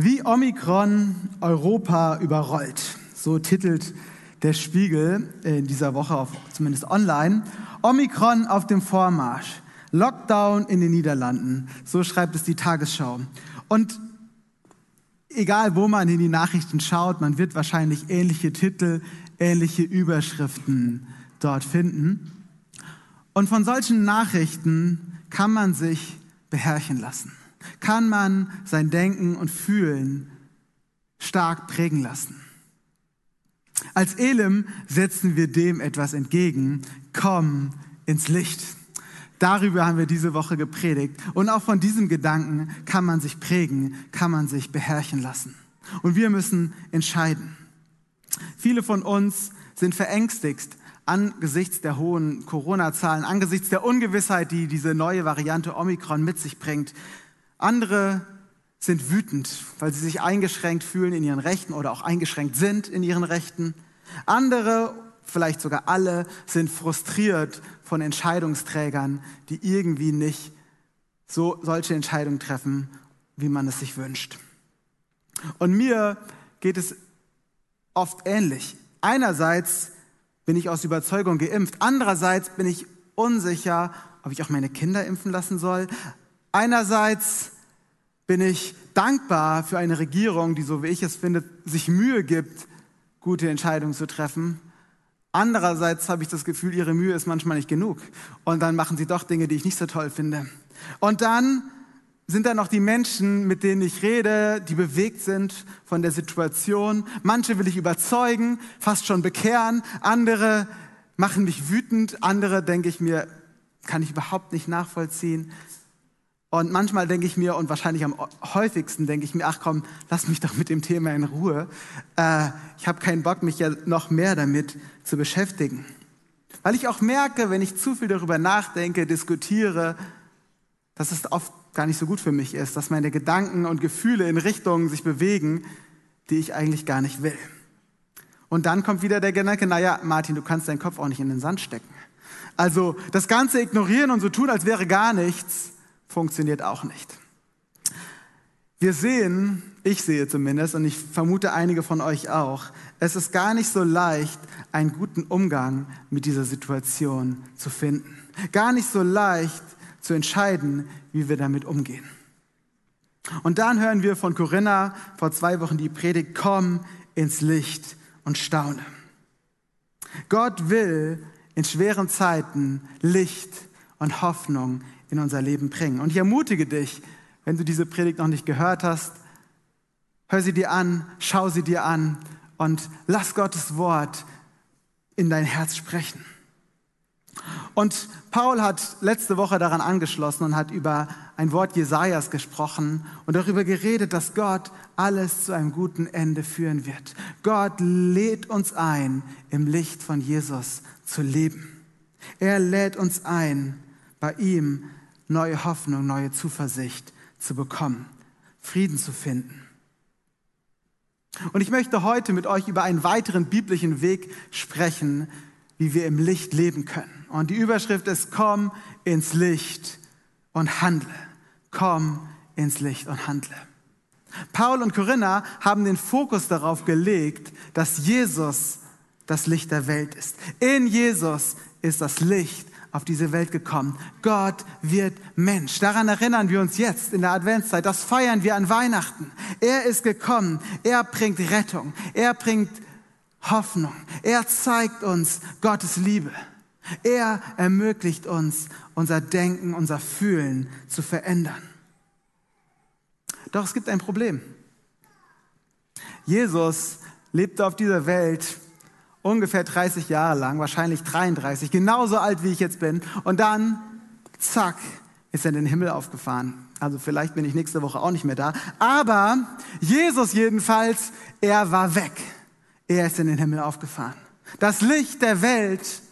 Wie Omikron Europa überrollt, so titelt der Spiegel in dieser Woche, auf, zumindest online. Omikron auf dem Vormarsch, Lockdown in den Niederlanden, so schreibt es die Tagesschau. Und egal, wo man in die Nachrichten schaut, man wird wahrscheinlich ähnliche Titel, ähnliche Überschriften dort finden. Und von solchen Nachrichten kann man sich beherrschen lassen kann man sein Denken und Fühlen stark prägen lassen. Als Elim setzen wir dem etwas entgegen. Komm ins Licht. Darüber haben wir diese Woche gepredigt. Und auch von diesem Gedanken kann man sich prägen, kann man sich beherrschen lassen. Und wir müssen entscheiden. Viele von uns sind verängstigt angesichts der hohen Corona-Zahlen, angesichts der Ungewissheit, die diese neue Variante Omikron mit sich bringt. Andere sind wütend, weil sie sich eingeschränkt fühlen in ihren Rechten oder auch eingeschränkt sind in ihren Rechten. Andere, vielleicht sogar alle, sind frustriert von Entscheidungsträgern, die irgendwie nicht so solche Entscheidungen treffen, wie man es sich wünscht. Und mir geht es oft ähnlich. Einerseits bin ich aus Überzeugung geimpft, andererseits bin ich unsicher, ob ich auch meine Kinder impfen lassen soll. Einerseits bin ich dankbar für eine Regierung, die, so wie ich es finde, sich Mühe gibt, gute Entscheidungen zu treffen. Andererseits habe ich das Gefühl, ihre Mühe ist manchmal nicht genug. Und dann machen sie doch Dinge, die ich nicht so toll finde. Und dann sind da noch die Menschen, mit denen ich rede, die bewegt sind von der Situation. Manche will ich überzeugen, fast schon bekehren. Andere machen mich wütend. Andere denke ich mir, kann ich überhaupt nicht nachvollziehen. Und manchmal denke ich mir, und wahrscheinlich am häufigsten denke ich mir, ach komm, lass mich doch mit dem Thema in Ruhe. Äh, ich habe keinen Bock, mich ja noch mehr damit zu beschäftigen. Weil ich auch merke, wenn ich zu viel darüber nachdenke, diskutiere, dass es oft gar nicht so gut für mich ist, dass meine Gedanken und Gefühle in Richtungen sich bewegen, die ich eigentlich gar nicht will. Und dann kommt wieder der Gedanke, naja, Martin, du kannst deinen Kopf auch nicht in den Sand stecken. Also das Ganze ignorieren und so tun, als wäre gar nichts, funktioniert auch nicht. Wir sehen, ich sehe zumindest, und ich vermute einige von euch auch, es ist gar nicht so leicht, einen guten Umgang mit dieser Situation zu finden. Gar nicht so leicht zu entscheiden, wie wir damit umgehen. Und dann hören wir von Corinna vor zwei Wochen die Predigt, komm ins Licht und staune. Gott will in schweren Zeiten Licht und Hoffnung in unser Leben bringen. Und ich ermutige dich, wenn du diese Predigt noch nicht gehört hast, hör sie dir an, schau sie dir an und lass Gottes Wort in dein Herz sprechen. Und Paul hat letzte Woche daran angeschlossen und hat über ein Wort Jesajas gesprochen und darüber geredet, dass Gott alles zu einem guten Ende führen wird. Gott lädt uns ein, im Licht von Jesus zu leben. Er lädt uns ein, bei ihm neue Hoffnung, neue Zuversicht zu bekommen, Frieden zu finden. Und ich möchte heute mit euch über einen weiteren biblischen Weg sprechen, wie wir im Licht leben können. Und die Überschrift ist, komm ins Licht und handle. Komm ins Licht und handle. Paul und Corinna haben den Fokus darauf gelegt, dass Jesus das Licht der Welt ist. In Jesus ist das Licht auf diese Welt gekommen. Gott wird Mensch. Daran erinnern wir uns jetzt in der Adventszeit. Das feiern wir an Weihnachten. Er ist gekommen. Er bringt Rettung. Er bringt Hoffnung. Er zeigt uns Gottes Liebe. Er ermöglicht uns, unser Denken, unser Fühlen zu verändern. Doch es gibt ein Problem. Jesus lebte auf dieser Welt ungefähr 30 Jahre lang, wahrscheinlich 33, genauso alt wie ich jetzt bin. Und dann, zack, ist er in den Himmel aufgefahren. Also vielleicht bin ich nächste Woche auch nicht mehr da. Aber Jesus jedenfalls, er war weg. Er ist in den Himmel aufgefahren. Das Licht der Welt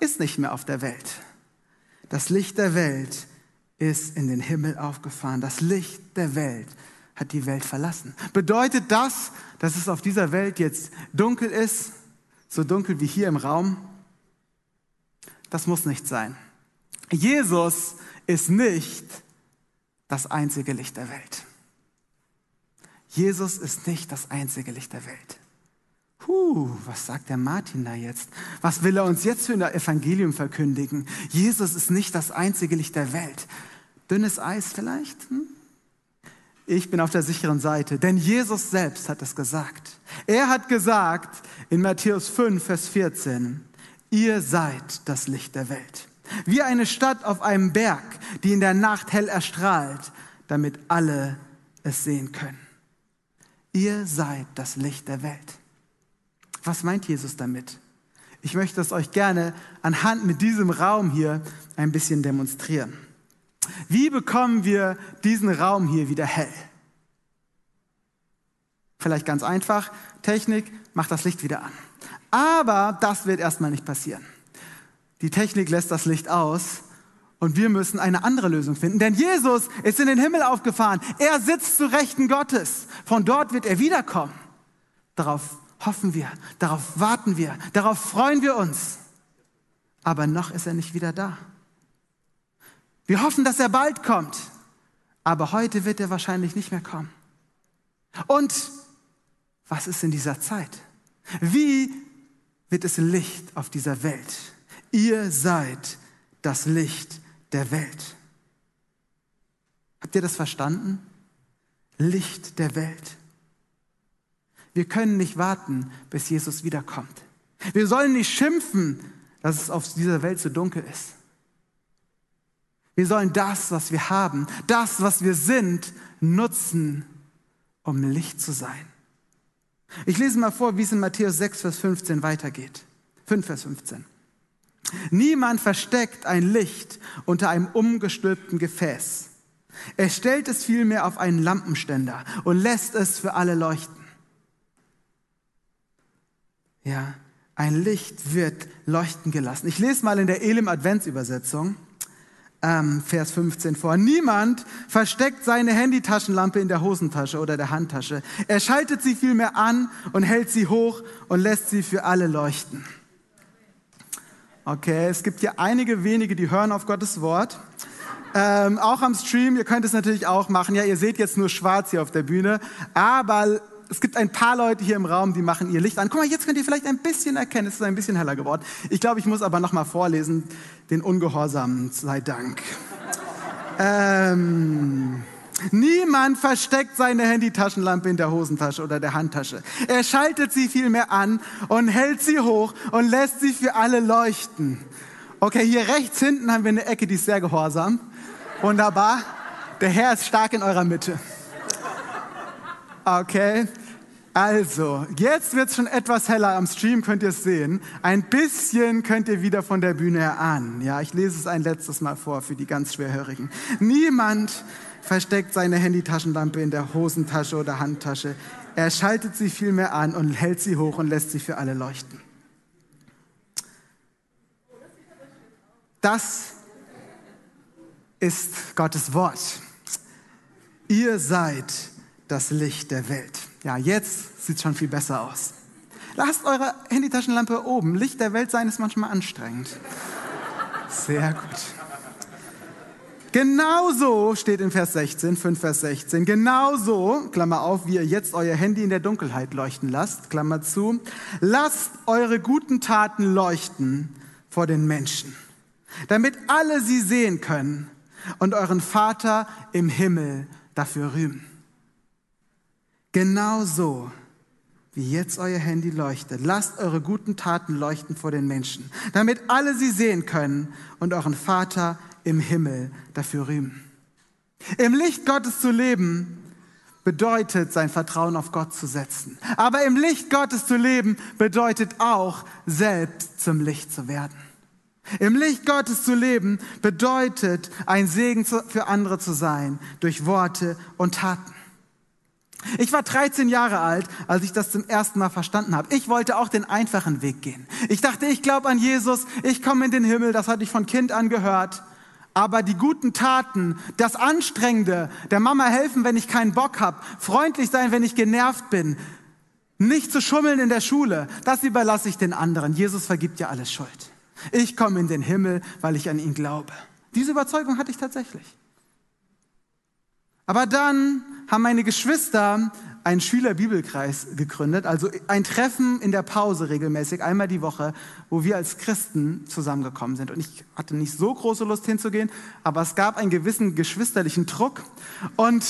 ist nicht mehr auf der Welt. Das Licht der Welt ist in den Himmel aufgefahren. Das Licht der Welt hat die Welt verlassen. Bedeutet das, dass es auf dieser Welt jetzt dunkel ist, so dunkel wie hier im Raum? Das muss nicht sein. Jesus ist nicht das einzige Licht der Welt. Jesus ist nicht das einzige Licht der Welt. Huh, was sagt der Martin da jetzt? Was will er uns jetzt für ein Evangelium verkündigen? Jesus ist nicht das einzige Licht der Welt. Dünnes Eis vielleicht? Hm? Ich bin auf der sicheren Seite, denn Jesus selbst hat es gesagt. Er hat gesagt in Matthäus 5, Vers 14, ihr seid das Licht der Welt. Wie eine Stadt auf einem Berg, die in der Nacht hell erstrahlt, damit alle es sehen können. Ihr seid das Licht der Welt. Was meint Jesus damit? Ich möchte es euch gerne anhand mit diesem Raum hier ein bisschen demonstrieren. Wie bekommen wir diesen Raum hier wieder hell? Vielleicht ganz einfach, Technik macht das Licht wieder an. Aber das wird erstmal nicht passieren. Die Technik lässt das Licht aus und wir müssen eine andere Lösung finden. Denn Jesus ist in den Himmel aufgefahren. Er sitzt zu Rechten Gottes. Von dort wird er wiederkommen. Darauf hoffen wir, darauf warten wir, darauf freuen wir uns. Aber noch ist er nicht wieder da. Wir hoffen, dass er bald kommt. Aber heute wird er wahrscheinlich nicht mehr kommen. Und was ist in dieser Zeit? Wie wird es Licht auf dieser Welt? Ihr seid das Licht der Welt. Habt ihr das verstanden? Licht der Welt. Wir können nicht warten, bis Jesus wiederkommt. Wir sollen nicht schimpfen, dass es auf dieser Welt so dunkel ist. Wir sollen das, was wir haben, das, was wir sind, nutzen, um Licht zu sein. Ich lese mal vor, wie es in Matthäus 6, Vers 15 weitergeht. 5, Vers 15. Niemand versteckt ein Licht unter einem umgestülpten Gefäß. Er stellt es vielmehr auf einen Lampenständer und lässt es für alle leuchten. Ja, ein Licht wird leuchten gelassen. Ich lese mal in der Elim Adventsübersetzung ähm, Vers 15 vor. Niemand versteckt seine Handytaschenlampe in der Hosentasche oder der Handtasche. Er schaltet sie vielmehr an und hält sie hoch und lässt sie für alle leuchten. Okay, es gibt hier einige wenige, die hören auf Gottes Wort. Ähm, auch am Stream, ihr könnt es natürlich auch machen. Ja, ihr seht jetzt nur schwarz hier auf der Bühne, aber es gibt ein paar Leute hier im Raum, die machen ihr Licht an. Guck mal, jetzt könnt ihr vielleicht ein bisschen erkennen, es ist ein bisschen heller geworden. Ich glaube, ich muss aber noch mal vorlesen, den Ungehorsamen sei Dank. ähm, niemand versteckt seine Handytaschenlampe in der Hosentasche oder der Handtasche. Er schaltet sie vielmehr an und hält sie hoch und lässt sie für alle leuchten. Okay, hier rechts hinten haben wir eine Ecke, die ist sehr gehorsam. Wunderbar. Der Herr ist stark in eurer Mitte. Okay, also, jetzt wird es schon etwas heller am Stream, könnt ihr es sehen. Ein bisschen könnt ihr wieder von der Bühne an. Ja, ich lese es ein letztes Mal vor für die ganz Schwerhörigen. Niemand versteckt seine Handytaschenlampe in der Hosentasche oder Handtasche. Er schaltet sie vielmehr an und hält sie hoch und lässt sie für alle leuchten. Das ist Gottes Wort. Ihr seid das Licht der Welt. Ja, jetzt sieht es schon viel besser aus. Lasst eure Handytaschenlampe oben. Licht der Welt sein ist manchmal anstrengend. Sehr gut. Genauso steht in Vers 16, 5 Vers 16, genauso, Klammer auf, wie ihr jetzt euer Handy in der Dunkelheit leuchten lasst, Klammer zu, lasst eure guten Taten leuchten vor den Menschen, damit alle sie sehen können und euren Vater im Himmel dafür rühmen. Genauso wie jetzt euer Handy leuchtet. Lasst eure guten Taten leuchten vor den Menschen, damit alle sie sehen können und euren Vater im Himmel dafür rühmen. Im Licht Gottes zu leben bedeutet, sein Vertrauen auf Gott zu setzen. Aber im Licht Gottes zu leben bedeutet auch, selbst zum Licht zu werden. Im Licht Gottes zu leben bedeutet, ein Segen für andere zu sein durch Worte und Taten. Ich war 13 Jahre alt, als ich das zum ersten Mal verstanden habe. Ich wollte auch den einfachen Weg gehen. Ich dachte, ich glaube an Jesus, ich komme in den Himmel, das hatte ich von Kind an gehört. Aber die guten Taten, das Anstrengende, der Mama helfen, wenn ich keinen Bock habe, freundlich sein, wenn ich genervt bin, nicht zu schummeln in der Schule, das überlasse ich den anderen. Jesus vergibt ja alles Schuld. Ich komme in den Himmel, weil ich an ihn glaube. Diese Überzeugung hatte ich tatsächlich. Aber dann haben meine Geschwister einen Schülerbibelkreis gegründet, also ein Treffen in der Pause regelmäßig, einmal die Woche, wo wir als Christen zusammengekommen sind. Und ich hatte nicht so große Lust hinzugehen, aber es gab einen gewissen geschwisterlichen Druck und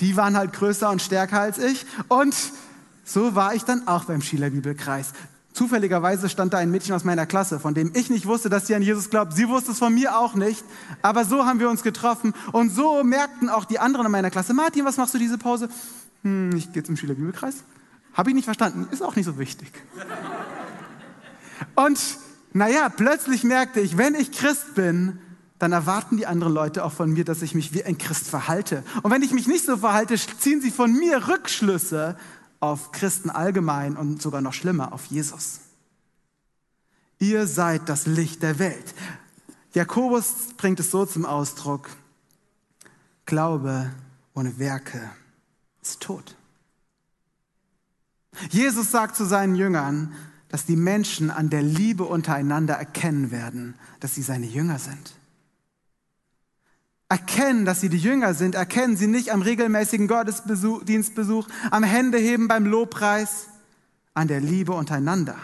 die waren halt größer und stärker als ich. Und so war ich dann auch beim Schülerbibelkreis. Zufälligerweise stand da ein Mädchen aus meiner Klasse, von dem ich nicht wusste, dass sie an Jesus glaubt. Sie wusste es von mir auch nicht. Aber so haben wir uns getroffen. Und so merkten auch die anderen in meiner Klasse, Martin, was machst du diese Pause? Hm, ich gehe zum Schülerbibelkreis. Habe ich nicht verstanden. Ist auch nicht so wichtig. Und naja, plötzlich merkte ich, wenn ich Christ bin, dann erwarten die anderen Leute auch von mir, dass ich mich wie ein Christ verhalte. Und wenn ich mich nicht so verhalte, ziehen sie von mir Rückschlüsse auf Christen allgemein und sogar noch schlimmer auf Jesus. Ihr seid das Licht der Welt. Jakobus bringt es so zum Ausdruck, Glaube ohne Werke ist tot. Jesus sagt zu seinen Jüngern, dass die Menschen an der Liebe untereinander erkennen werden, dass sie seine Jünger sind erkennen, dass sie die Jünger sind, erkennen sie nicht am regelmäßigen Gottesdienstbesuch, am Händeheben beim Lobpreis, an der Liebe untereinander.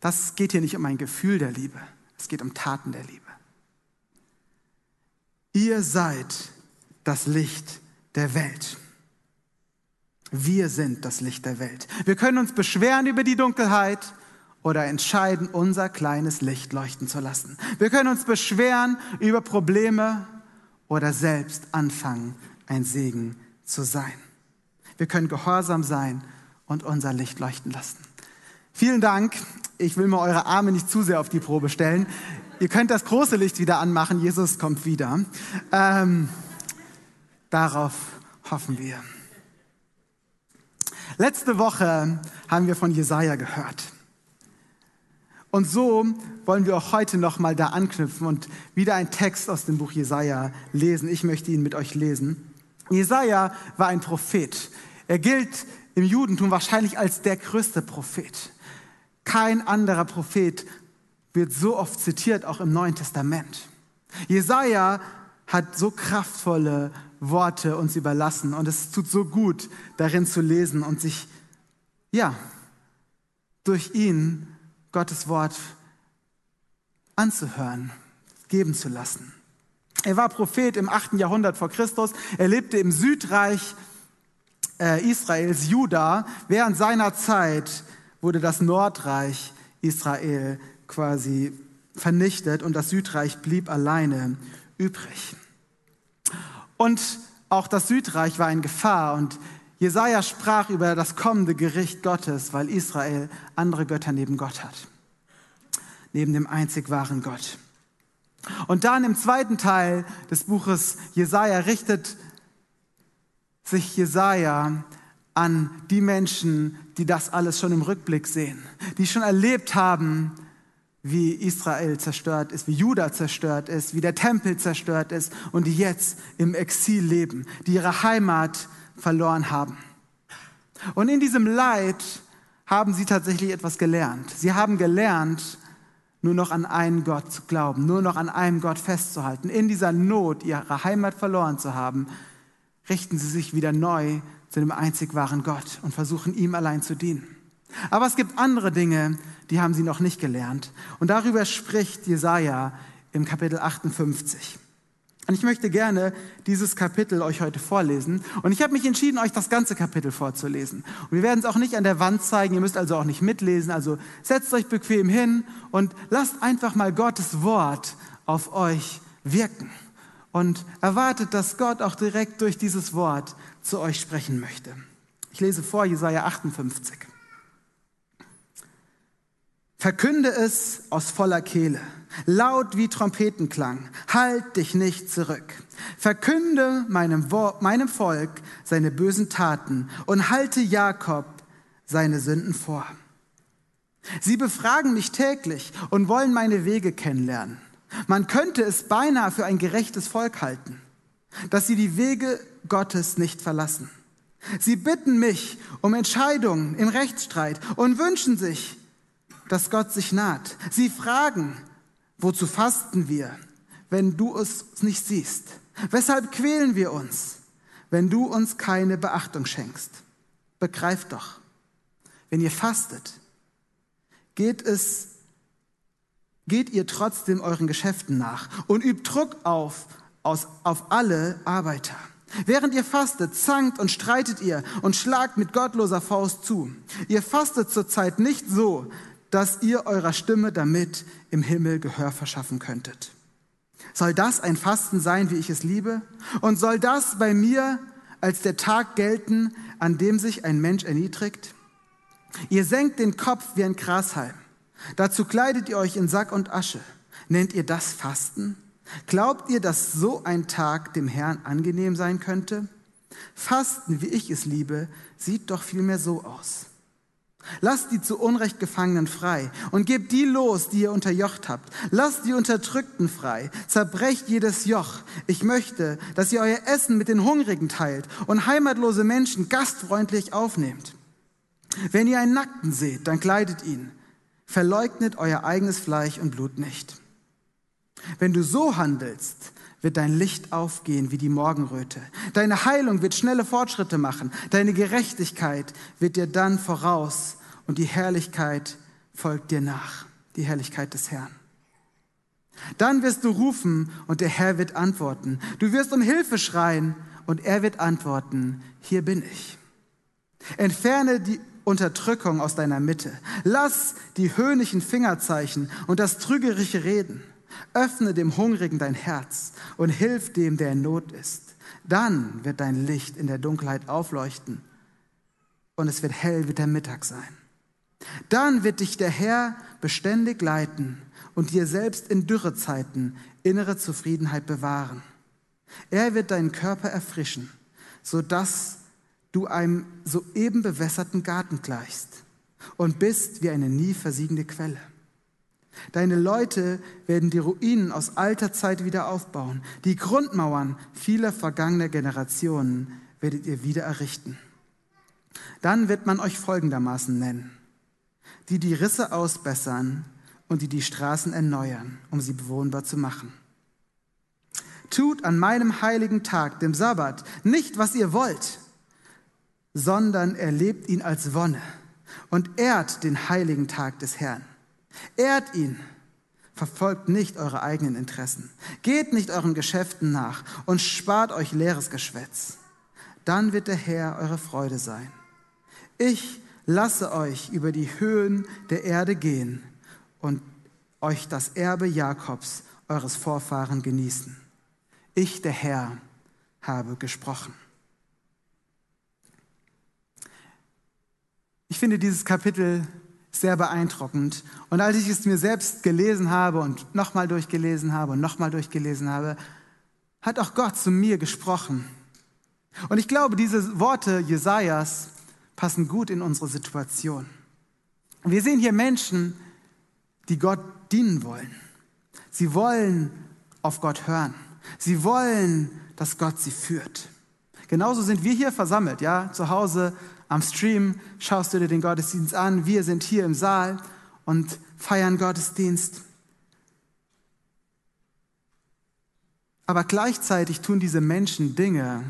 Das geht hier nicht um ein Gefühl der Liebe, es geht um Taten der Liebe. Ihr seid das Licht der Welt. Wir sind das Licht der Welt. Wir können uns beschweren über die Dunkelheit oder entscheiden, unser kleines Licht leuchten zu lassen. Wir können uns beschweren über Probleme oder selbst anfangen, ein Segen zu sein. Wir können gehorsam sein und unser Licht leuchten lassen. Vielen Dank. Ich will mir eure Arme nicht zu sehr auf die Probe stellen. Ihr könnt das große Licht wieder anmachen. Jesus kommt wieder. Ähm, darauf hoffen wir. Letzte Woche haben wir von Jesaja gehört. Und so wollen wir auch heute noch mal da anknüpfen und wieder einen Text aus dem Buch Jesaja lesen. Ich möchte ihn mit euch lesen. Jesaja war ein Prophet. Er gilt im Judentum wahrscheinlich als der größte Prophet. Kein anderer Prophet wird so oft zitiert, auch im Neuen Testament. Jesaja hat so kraftvolle Worte uns überlassen und es tut so gut, darin zu lesen und sich, ja, durch ihn Gottes Wort anzuhören, geben zu lassen. Er war Prophet im 8. Jahrhundert vor Christus. Er lebte im Südreich äh, Israels, Juda. Während seiner Zeit wurde das Nordreich Israel quasi vernichtet und das Südreich blieb alleine übrig. Und auch das Südreich war in Gefahr und Jesaja sprach über das kommende Gericht Gottes, weil Israel andere Götter neben Gott hat. Neben dem einzig wahren Gott. Und dann im zweiten Teil des Buches Jesaja richtet sich Jesaja an die Menschen, die das alles schon im Rückblick sehen, die schon erlebt haben, wie Israel zerstört ist, wie Juda zerstört ist, wie der Tempel zerstört ist und die jetzt im Exil leben, die ihre Heimat verloren haben. Und in diesem Leid haben sie tatsächlich etwas gelernt. Sie haben gelernt, nur noch an einen Gott zu glauben, nur noch an einem Gott festzuhalten. In dieser Not, ihre Heimat verloren zu haben, richten sie sich wieder neu zu dem einzig wahren Gott und versuchen ihm allein zu dienen. Aber es gibt andere Dinge, die haben sie noch nicht gelernt. Und darüber spricht Jesaja im Kapitel 58. Und ich möchte gerne dieses Kapitel euch heute vorlesen. Und ich habe mich entschieden, euch das ganze Kapitel vorzulesen. Und wir werden es auch nicht an der Wand zeigen, ihr müsst also auch nicht mitlesen. Also setzt euch bequem hin und lasst einfach mal Gottes Wort auf euch wirken. Und erwartet, dass Gott auch direkt durch dieses Wort zu euch sprechen möchte. Ich lese vor Jesaja 58. Verkünde es aus voller Kehle laut wie Trompetenklang, halt dich nicht zurück. Verkünde meinem, meinem Volk seine bösen Taten und halte Jakob seine Sünden vor. Sie befragen mich täglich und wollen meine Wege kennenlernen. Man könnte es beinahe für ein gerechtes Volk halten, dass sie die Wege Gottes nicht verlassen. Sie bitten mich um Entscheidungen im Rechtsstreit und wünschen sich, dass Gott sich naht. Sie fragen, Wozu fasten wir, wenn du es nicht siehst? Weshalb quälen wir uns, wenn du uns keine Beachtung schenkst? Begreift doch, wenn ihr fastet, geht es geht ihr trotzdem euren Geschäften nach und übt Druck auf, aus, auf alle Arbeiter. Während ihr fastet, zankt und streitet ihr und schlagt mit gottloser Faust zu. Ihr fastet zurzeit nicht so, dass ihr eurer Stimme damit im Himmel Gehör verschaffen könntet. Soll das ein Fasten sein, wie ich es liebe? Und soll das bei mir als der Tag gelten, an dem sich ein Mensch erniedrigt? Ihr senkt den Kopf wie ein Grashalm. Dazu kleidet ihr euch in Sack und Asche. Nennt ihr das Fasten? Glaubt ihr, dass so ein Tag dem Herrn angenehm sein könnte? Fasten, wie ich es liebe, sieht doch vielmehr so aus. Lasst die zu Unrecht Gefangenen frei und gebt die los, die ihr unterjocht habt. Lasst die Unterdrückten frei. Zerbrecht jedes Joch. Ich möchte, dass ihr euer Essen mit den Hungrigen teilt und heimatlose Menschen gastfreundlich aufnehmt. Wenn ihr einen Nackten seht, dann kleidet ihn. Verleugnet euer eigenes Fleisch und Blut nicht. Wenn du so handelst, wird dein Licht aufgehen wie die Morgenröte. Deine Heilung wird schnelle Fortschritte machen. Deine Gerechtigkeit wird dir dann voraus und die Herrlichkeit folgt dir nach. Die Herrlichkeit des Herrn. Dann wirst du rufen und der Herr wird antworten. Du wirst um Hilfe schreien und er wird antworten, hier bin ich. Entferne die Unterdrückung aus deiner Mitte. Lass die höhnischen Fingerzeichen und das trügerische Reden. Öffne dem Hungrigen dein Herz und hilf dem, der in Not ist. Dann wird dein Licht in der Dunkelheit aufleuchten und es wird hell wie der Mittag sein. Dann wird dich der Herr beständig leiten und dir selbst in Dürrezeiten innere Zufriedenheit bewahren. Er wird deinen Körper erfrischen, sodass du einem soeben bewässerten Garten gleichst und bist wie eine nie versiegende Quelle. Deine Leute werden die Ruinen aus alter Zeit wieder aufbauen. Die Grundmauern vieler vergangener Generationen werdet ihr wieder errichten. Dann wird man euch folgendermaßen nennen. Die die Risse ausbessern und die die Straßen erneuern, um sie bewohnbar zu machen. Tut an meinem heiligen Tag, dem Sabbat, nicht, was ihr wollt, sondern erlebt ihn als Wonne und ehrt den heiligen Tag des Herrn. Ehrt ihn. Verfolgt nicht eure eigenen Interessen. Geht nicht euren Geschäften nach und spart euch leeres Geschwätz. Dann wird der Herr eure Freude sein. Ich lasse euch über die Höhen der Erde gehen und euch das Erbe Jakobs, eures Vorfahren, genießen. Ich, der Herr, habe gesprochen. Ich finde dieses Kapitel sehr beeindruckend. Und als ich es mir selbst gelesen habe und nochmal durchgelesen habe und nochmal durchgelesen habe, hat auch Gott zu mir gesprochen. Und ich glaube, diese Worte Jesajas passen gut in unsere Situation. Wir sehen hier Menschen, die Gott dienen wollen. Sie wollen auf Gott hören. Sie wollen, dass Gott sie führt. Genauso sind wir hier versammelt, ja, zu Hause am Stream schaust du dir den Gottesdienst an. Wir sind hier im Saal und feiern Gottesdienst. Aber gleichzeitig tun diese Menschen Dinge,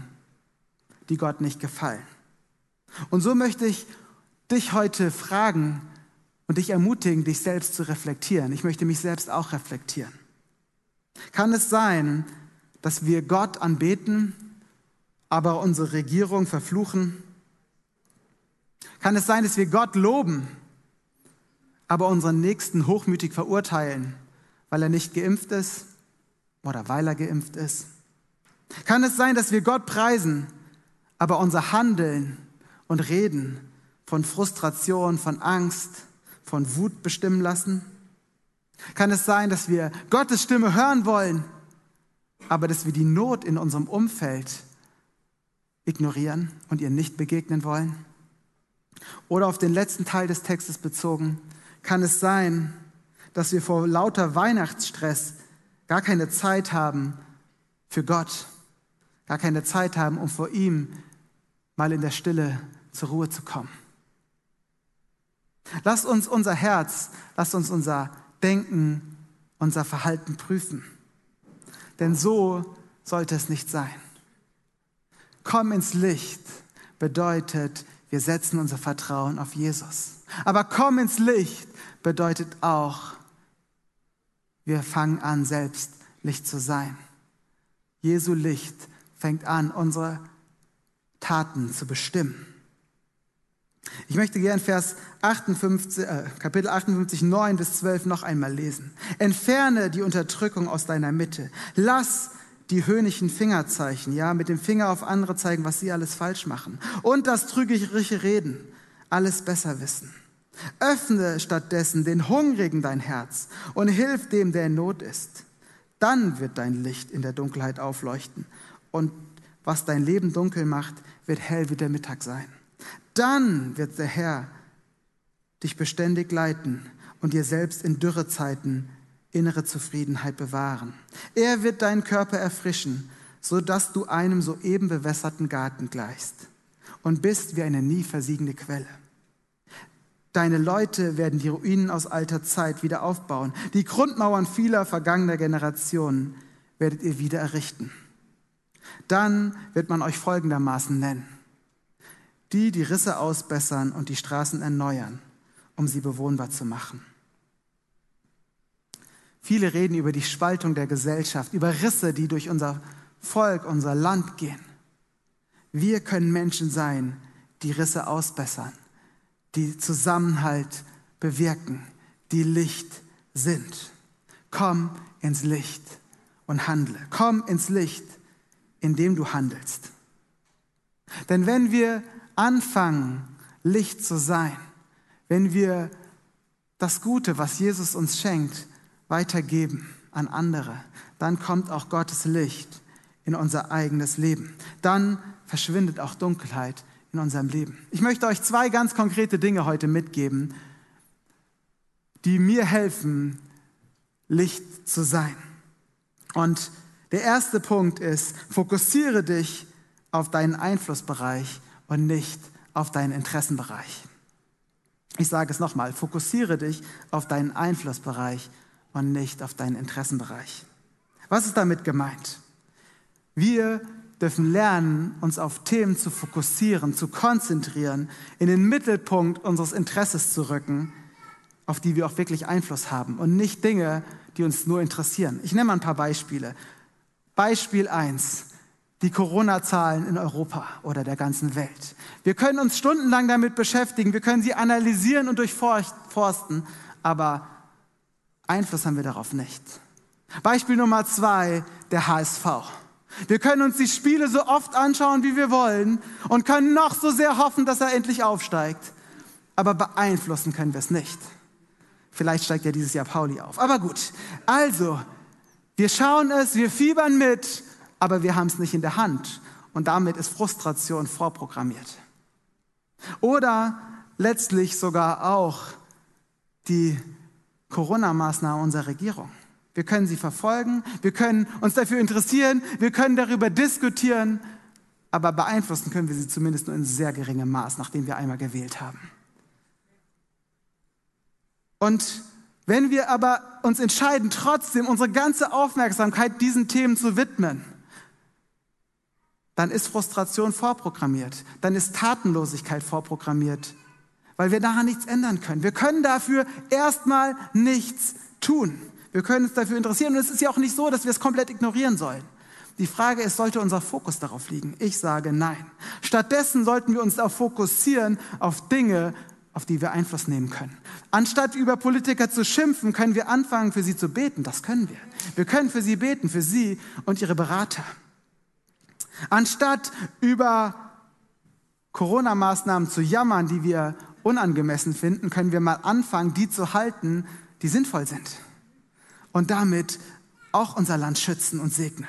die Gott nicht gefallen. Und so möchte ich dich heute fragen und dich ermutigen, dich selbst zu reflektieren. Ich möchte mich selbst auch reflektieren. Kann es sein, dass wir Gott anbeten, aber unsere Regierung verfluchen? Kann es sein, dass wir Gott loben, aber unseren Nächsten hochmütig verurteilen, weil er nicht geimpft ist oder weil er geimpft ist? Kann es sein, dass wir Gott preisen, aber unser Handeln und Reden von Frustration, von Angst, von Wut bestimmen lassen? Kann es sein, dass wir Gottes Stimme hören wollen, aber dass wir die Not in unserem Umfeld ignorieren und ihr nicht begegnen wollen? Oder auf den letzten Teil des Textes bezogen, kann es sein, dass wir vor lauter Weihnachtsstress gar keine Zeit haben für Gott, gar keine Zeit haben, um vor ihm mal in der Stille zur Ruhe zu kommen. Lasst uns unser Herz, lasst uns unser Denken, unser Verhalten prüfen. Denn so sollte es nicht sein. Komm ins Licht bedeutet, wir setzen unser Vertrauen auf Jesus. Aber komm ins Licht bedeutet auch, wir fangen an, selbst Licht zu sein. Jesu Licht fängt an, unsere Taten zu bestimmen. Ich möchte gern Vers 58, äh, Kapitel 58, 9 bis 12 noch einmal lesen. Entferne die Unterdrückung aus deiner Mitte. Lass die höhnischen Fingerzeichen, ja, mit dem Finger auf andere zeigen, was sie alles falsch machen. Und das trügerische Reden, alles besser wissen. Öffne stattdessen den Hungrigen dein Herz und hilf dem, der in Not ist. Dann wird dein Licht in der Dunkelheit aufleuchten und was dein Leben dunkel macht, wird hell wie der Mittag sein. Dann wird der Herr dich beständig leiten und dir selbst in Dürrezeiten innere Zufriedenheit bewahren. Er wird deinen Körper erfrischen, so dass du einem soeben bewässerten Garten gleichst und bist wie eine nie versiegende Quelle. Deine Leute werden die Ruinen aus alter Zeit wieder aufbauen. Die Grundmauern vieler vergangener Generationen werdet ihr wieder errichten. Dann wird man euch folgendermaßen nennen. Die, die Risse ausbessern und die Straßen erneuern, um sie bewohnbar zu machen. Viele reden über die Spaltung der Gesellschaft, über Risse, die durch unser Volk, unser Land gehen. Wir können Menschen sein, die Risse ausbessern, die Zusammenhalt bewirken, die Licht sind. Komm ins Licht und handle. Komm ins Licht, indem du handelst. Denn wenn wir anfangen, Licht zu sein, wenn wir das Gute, was Jesus uns schenkt, weitergeben an andere, dann kommt auch Gottes Licht in unser eigenes Leben. Dann verschwindet auch Dunkelheit in unserem Leben. Ich möchte euch zwei ganz konkrete Dinge heute mitgeben, die mir helfen, Licht zu sein. Und der erste Punkt ist, fokussiere dich auf deinen Einflussbereich und nicht auf deinen Interessenbereich. Ich sage es nochmal, fokussiere dich auf deinen Einflussbereich und nicht auf deinen Interessenbereich. Was ist damit gemeint? Wir dürfen lernen, uns auf Themen zu fokussieren, zu konzentrieren, in den Mittelpunkt unseres Interesses zu rücken, auf die wir auch wirklich Einfluss haben und nicht Dinge, die uns nur interessieren. Ich nenne mal ein paar Beispiele. Beispiel 1. Die Corona-Zahlen in Europa oder der ganzen Welt. Wir können uns stundenlang damit beschäftigen, wir können sie analysieren und durchforsten, aber Einfluss haben wir darauf nicht. Beispiel Nummer zwei, der HSV. Wir können uns die Spiele so oft anschauen, wie wir wollen und können noch so sehr hoffen, dass er endlich aufsteigt. Aber beeinflussen können wir es nicht. Vielleicht steigt ja dieses Jahr Pauli auf. Aber gut, also, wir schauen es, wir fiebern mit, aber wir haben es nicht in der Hand. Und damit ist Frustration vorprogrammiert. Oder letztlich sogar auch die Corona-Maßnahmen unserer Regierung. Wir können sie verfolgen, wir können uns dafür interessieren, wir können darüber diskutieren, aber beeinflussen können wir sie zumindest nur in sehr geringem Maß, nachdem wir einmal gewählt haben. Und wenn wir aber uns entscheiden, trotzdem unsere ganze Aufmerksamkeit diesen Themen zu widmen, dann ist Frustration vorprogrammiert, dann ist Tatenlosigkeit vorprogrammiert, weil wir daran nichts ändern können. Wir können dafür erstmal nichts tun. Wir können uns dafür interessieren und es ist ja auch nicht so, dass wir es komplett ignorieren sollen. Die Frage ist, sollte unser Fokus darauf liegen? Ich sage nein. Stattdessen sollten wir uns darauf fokussieren, auf Dinge, auf die wir Einfluss nehmen können. Anstatt über Politiker zu schimpfen, können wir anfangen, für sie zu beten. Das können wir. Wir können für sie beten, für sie und ihre Berater. Anstatt über Corona-Maßnahmen zu jammern, die wir unangemessen finden, können wir mal anfangen, die zu halten, die sinnvoll sind. Und damit auch unser Land schützen und segnen.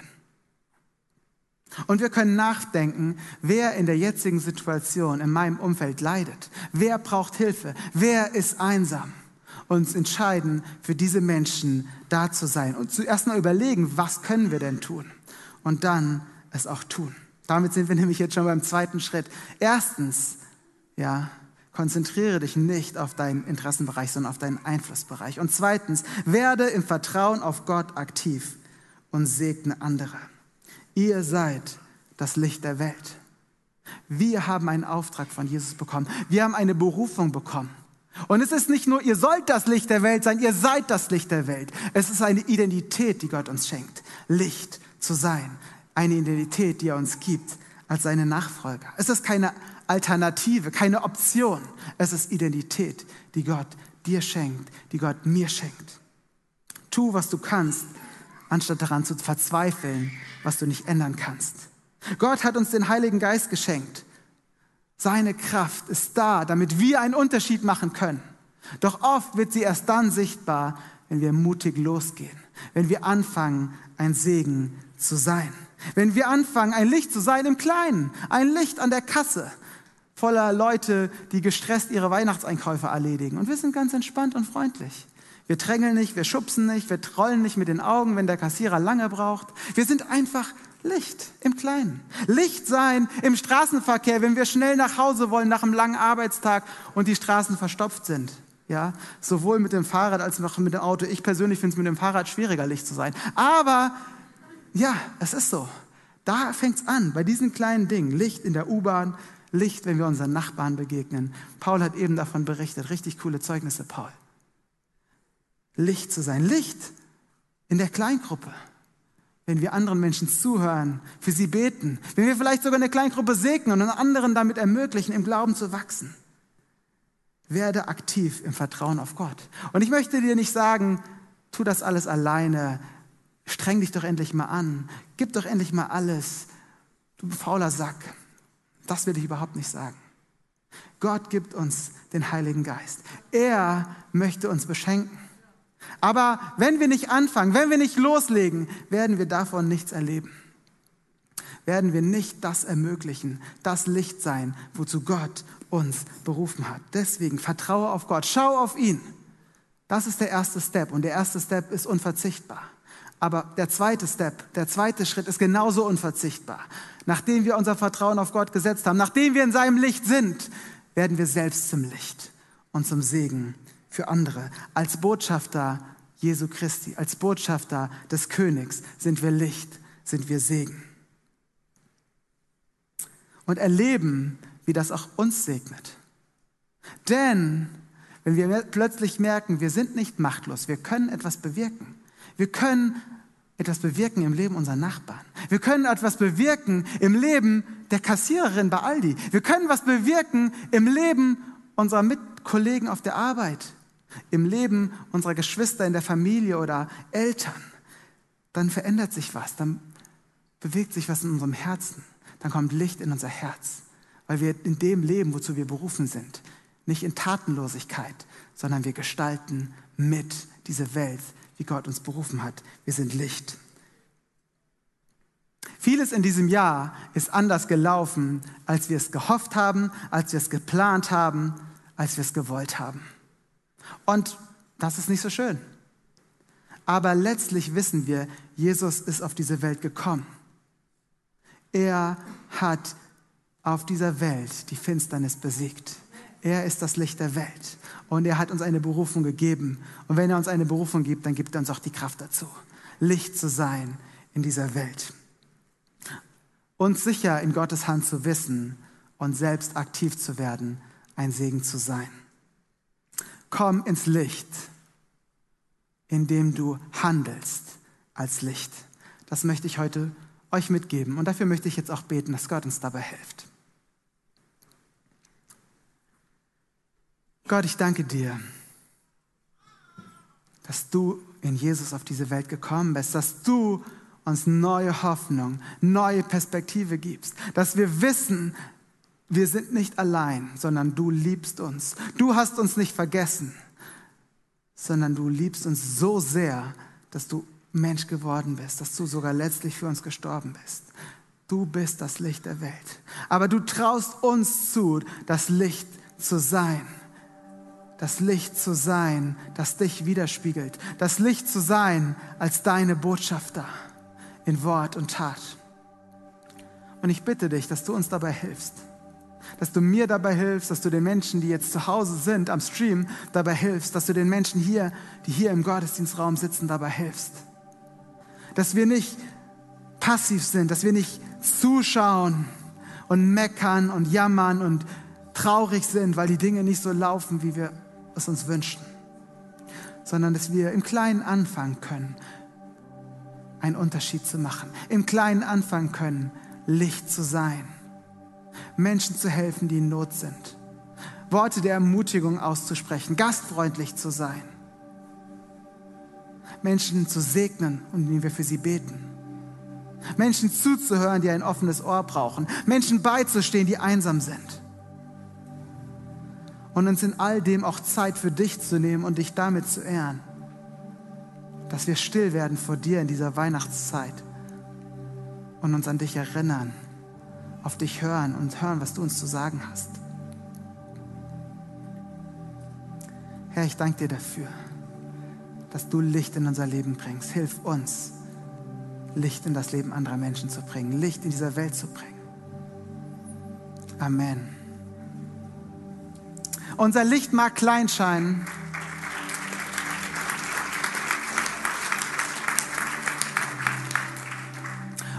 Und wir können nachdenken, wer in der jetzigen Situation in meinem Umfeld leidet. Wer braucht Hilfe? Wer ist einsam? Uns entscheiden, für diese Menschen da zu sein. Und zuerst mal überlegen, was können wir denn tun? Und dann es auch tun. Damit sind wir nämlich jetzt schon beim zweiten Schritt. Erstens, ja, konzentriere dich nicht auf deinen Interessenbereich, sondern auf deinen Einflussbereich. Und zweitens, werde im Vertrauen auf Gott aktiv und segne andere. Ihr seid das Licht der Welt. Wir haben einen Auftrag von Jesus bekommen. Wir haben eine Berufung bekommen. Und es ist nicht nur, ihr sollt das Licht der Welt sein, ihr seid das Licht der Welt. Es ist eine Identität, die Gott uns schenkt, Licht zu sein. Eine Identität, die er uns gibt als seine Nachfolger. Es ist keine Alternative, keine Option. Es ist Identität, die Gott dir schenkt, die Gott mir schenkt. Tu, was du kannst, anstatt daran zu verzweifeln, was du nicht ändern kannst. Gott hat uns den Heiligen Geist geschenkt. Seine Kraft ist da, damit wir einen Unterschied machen können. Doch oft wird sie erst dann sichtbar, wenn wir mutig losgehen, wenn wir anfangen, ein Segen zu sein. Wenn wir anfangen, ein Licht zu sein im Kleinen, ein Licht an der Kasse, voller Leute, die gestresst ihre Weihnachtseinkäufe erledigen. Und wir sind ganz entspannt und freundlich. Wir drängeln nicht, wir schubsen nicht, wir trollen nicht mit den Augen, wenn der Kassierer lange braucht. Wir sind einfach Licht im Kleinen. Licht sein im Straßenverkehr, wenn wir schnell nach Hause wollen nach einem langen Arbeitstag und die Straßen verstopft sind. Ja, sowohl mit dem Fahrrad als auch mit dem Auto. Ich persönlich finde es mit dem Fahrrad schwieriger, Licht zu sein. Aber ja, es ist so. Da fängt es an, bei diesen kleinen Dingen. Licht in der U-Bahn, Licht, wenn wir unseren Nachbarn begegnen. Paul hat eben davon berichtet. Richtig coole Zeugnisse, Paul. Licht zu sein. Licht in der Kleingruppe. Wenn wir anderen Menschen zuhören, für sie beten, wenn wir vielleicht sogar eine Kleingruppe segnen und anderen damit ermöglichen, im Glauben zu wachsen. Werde aktiv im Vertrauen auf Gott. Und ich möchte dir nicht sagen, tu das alles alleine, streng dich doch endlich mal an, gib doch endlich mal alles, du fauler Sack. Das will ich überhaupt nicht sagen. Gott gibt uns den Heiligen Geist. Er möchte uns beschenken. Aber wenn wir nicht anfangen, wenn wir nicht loslegen, werden wir davon nichts erleben. Werden wir nicht das ermöglichen, das Licht sein, wozu Gott uns berufen hat. Deswegen vertraue auf Gott, schau auf ihn. Das ist der erste Step und der erste Step ist unverzichtbar. Aber der zweite Step, der zweite Schritt ist genauso unverzichtbar. Nachdem wir unser Vertrauen auf Gott gesetzt haben, nachdem wir in seinem Licht sind, werden wir selbst zum Licht und zum Segen für andere. Als Botschafter Jesu Christi, als Botschafter des Königs sind wir Licht, sind wir Segen. Und erleben, wie das auch uns segnet. Denn wenn wir plötzlich merken, wir sind nicht machtlos, wir können etwas bewirken. Wir können etwas bewirken im Leben unserer Nachbarn. Wir können etwas bewirken im Leben der Kassiererin bei Aldi. Wir können was bewirken im Leben unserer Mitkollegen auf der Arbeit im Leben unserer Geschwister in der Familie oder Eltern, dann verändert sich was, dann bewegt sich was in unserem Herzen, dann kommt Licht in unser Herz, weil wir in dem leben, wozu wir berufen sind. Nicht in Tatenlosigkeit, sondern wir gestalten mit diese Welt, wie Gott uns berufen hat. Wir sind Licht. Vieles in diesem Jahr ist anders gelaufen, als wir es gehofft haben, als wir es geplant haben, als wir es gewollt haben. Und das ist nicht so schön. Aber letztlich wissen wir, Jesus ist auf diese Welt gekommen. Er hat auf dieser Welt die Finsternis besiegt. Er ist das Licht der Welt. Und er hat uns eine Berufung gegeben. Und wenn er uns eine Berufung gibt, dann gibt er uns auch die Kraft dazu, Licht zu sein in dieser Welt. Uns sicher in Gottes Hand zu wissen und selbst aktiv zu werden, ein Segen zu sein. Komm ins Licht, indem du handelst als Licht. Das möchte ich heute euch mitgeben. Und dafür möchte ich jetzt auch beten, dass Gott uns dabei hilft. Gott, ich danke dir, dass du in Jesus auf diese Welt gekommen bist, dass du uns neue Hoffnung, neue Perspektive gibst, dass wir wissen, wir sind nicht allein, sondern du liebst uns. Du hast uns nicht vergessen, sondern du liebst uns so sehr, dass du Mensch geworden bist, dass du sogar letztlich für uns gestorben bist. Du bist das Licht der Welt. Aber du traust uns zu, das Licht zu sein. Das Licht zu sein, das dich widerspiegelt. Das Licht zu sein als deine Botschafter in Wort und Tat. Und ich bitte dich, dass du uns dabei hilfst dass du mir dabei hilfst, dass du den Menschen, die jetzt zu Hause sind am Stream, dabei hilfst, dass du den Menschen hier, die hier im Gottesdienstraum sitzen, dabei hilfst. Dass wir nicht passiv sind, dass wir nicht zuschauen und meckern und jammern und traurig sind, weil die Dinge nicht so laufen, wie wir es uns wünschen, sondern dass wir im Kleinen anfangen können, einen Unterschied zu machen, im Kleinen anfangen können, Licht zu sein, Menschen zu helfen, die in Not sind, Worte der Ermutigung auszusprechen, gastfreundlich zu sein, Menschen zu segnen und indem wir für sie beten. Menschen zuzuhören, die ein offenes Ohr brauchen, Menschen beizustehen, die einsam sind. Und uns in all dem auch Zeit für dich zu nehmen und dich damit zu ehren. Dass wir still werden vor dir in dieser Weihnachtszeit und uns an dich erinnern, auf dich hören und hören, was du uns zu sagen hast. Herr, ich danke dir dafür, dass du Licht in unser Leben bringst. Hilf uns, Licht in das Leben anderer Menschen zu bringen, Licht in dieser Welt zu bringen. Amen. Unser Licht mag klein scheinen.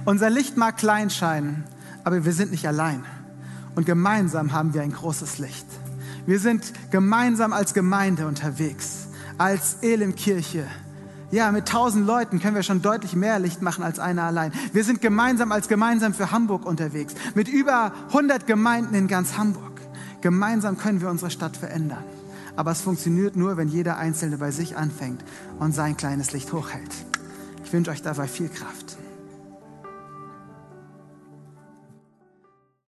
Unser Licht mag klein scheinen, aber wir sind nicht allein. Und gemeinsam haben wir ein großes Licht. Wir sind gemeinsam als Gemeinde unterwegs, als Elim-Kirche. Ja, mit tausend Leuten können wir schon deutlich mehr Licht machen als einer allein. Wir sind gemeinsam als gemeinsam für Hamburg unterwegs, mit über 100 Gemeinden in ganz Hamburg. Gemeinsam können wir unsere Stadt verändern. Aber es funktioniert nur, wenn jeder Einzelne bei sich anfängt und sein kleines Licht hochhält. Ich wünsche euch dabei viel Kraft.